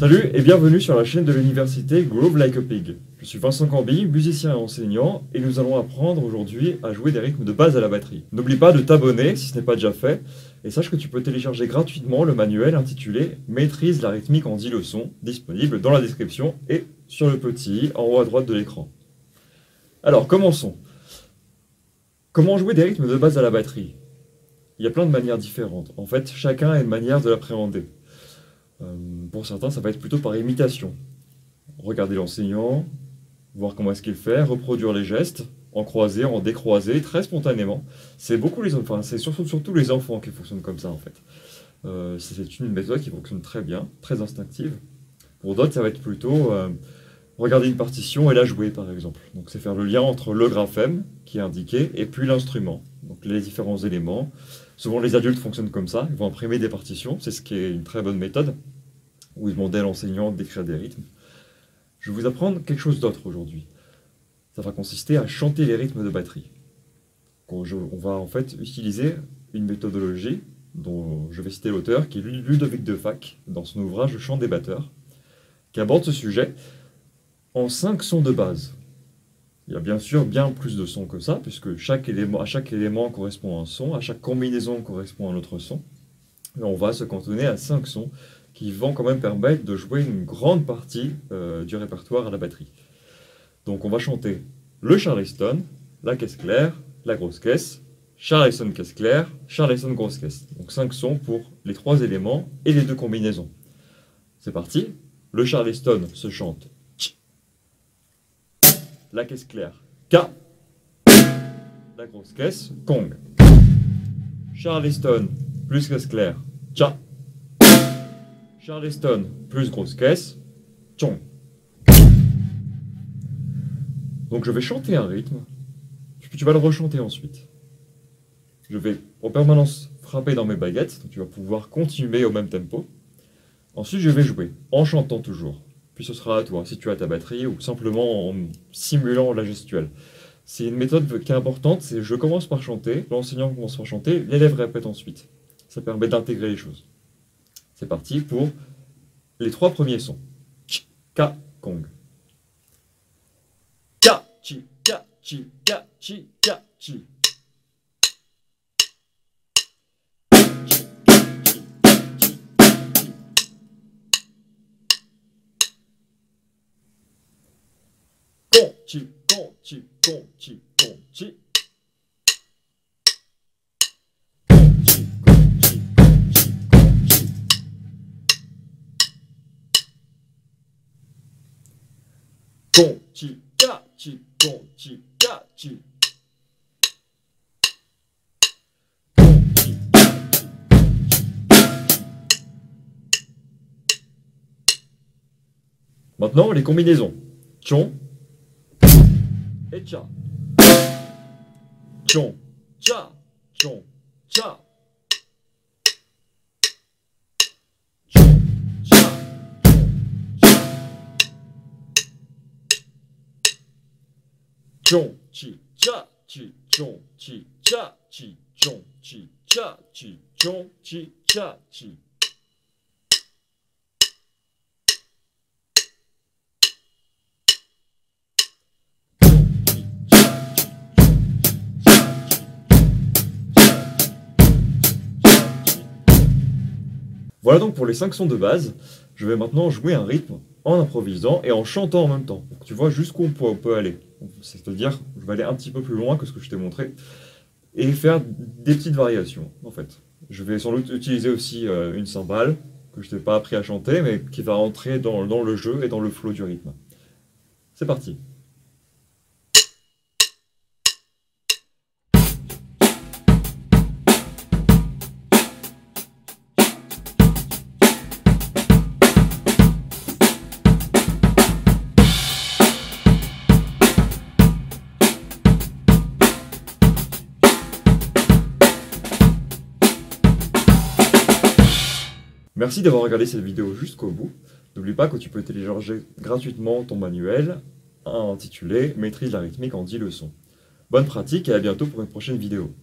et bienvenue sur la chaîne de l'université Groove Like a Pig. Je suis Vincent Cambi, musicien et enseignant, et nous allons apprendre aujourd'hui à jouer des rythmes de base à la batterie. N'oublie pas de t'abonner si ce n'est pas déjà fait, et sache que tu peux télécharger gratuitement le manuel intitulé Maîtrise la rythmique en 10 leçons, disponible dans la description et sur le petit en haut à droite de l'écran. Alors, commençons. Comment jouer des rythmes de base à la batterie? Il y a plein de manières différentes. En fait, chacun a une manière de l'appréhender. Euh, pour certains, ça va être plutôt par imitation. Regarder l'enseignant, voir comment est-ce qu'il fait, reproduire les gestes, en croiser, en décroiser, très spontanément. C'est beaucoup les enfants, c'est surtout, les enfants qui fonctionnent comme ça en fait. Euh, c'est une méthode qui fonctionne très bien, très instinctive. Pour d'autres, ça va être plutôt euh, regarder une partition et la jouer par exemple. C'est faire le lien entre le graphème qui est indiqué et puis l'instrument. Les différents éléments. Souvent les adultes fonctionnent comme ça, ils vont imprimer des partitions, c'est ce qui est une très bonne méthode, où ils demandaient à l'enseignant d'écrire des rythmes. Je vais vous apprendre quelque chose d'autre aujourd'hui. Ça va consister à chanter les rythmes de batterie. On va en fait utiliser une méthodologie dont je vais citer l'auteur, qui est Ludovic Defac, dans son ouvrage Le chant des batteurs, qui aborde ce sujet en cinq sons de base. Il y a bien sûr bien plus de sons que ça, puisque chaque élément, à chaque élément correspond un son, à chaque combinaison correspond un autre son. Et on va se cantonner à cinq sons qui vont quand même permettre de jouer une grande partie euh, du répertoire à la batterie. Donc on va chanter le Charleston, la caisse claire, la grosse caisse, Charleston caisse claire, Charleston grosse caisse. Donc cinq sons pour les trois éléments et les deux combinaisons. C'est parti. Le Charleston se chante la caisse claire, K, la grosse caisse, Kong. Charleston plus caisse claire, Cha. Charleston plus grosse caisse, Chong. Donc je vais chanter un rythme, puis tu vas le rechanter ensuite. Je vais en permanence frapper dans mes baguettes, donc tu vas pouvoir continuer au même tempo. Ensuite je vais jouer, en chantant toujours puis ce sera à toi, si tu as ta batterie, ou simplement en simulant la gestuelle. C'est une méthode qui est importante, c'est je commence par chanter, l'enseignant commence par chanter, l'élève répète ensuite. Ça permet d'intégrer les choses. C'est parti pour les trois premiers sons. Ka, kong. Chi, ka, chi, ka, chi, ka, chi. Chi, con, chi, con, chi, con, chi. Con, chi, ca, chi, con, chi, ca, chi. Maintenant, les combinaisons. Chon, et cha. Chon, cha, chon, cha. Chon, cha, chon, chi, cha, chi, chon, chi, cha, chi, chon, chi, cha, chi, chon, chi, cha, chi. Voilà donc pour les 5 sons de base. Je vais maintenant jouer un rythme en improvisant et en chantant en même temps. tu vois jusqu'où on peut, aller. C'est-à-dire, je vais aller un petit peu plus loin que ce que je t'ai montré et faire des petites variations en fait. Je vais sans doute utiliser aussi euh, une cymbale que je t'ai pas appris à chanter mais qui va entrer dans, dans le jeu et dans le flow du rythme. C'est parti. Merci d'avoir regardé cette vidéo jusqu'au bout. N'oublie pas que tu peux télécharger gratuitement ton manuel intitulé Maîtrise la rythmique en 10 leçons. Bonne pratique et à bientôt pour une prochaine vidéo.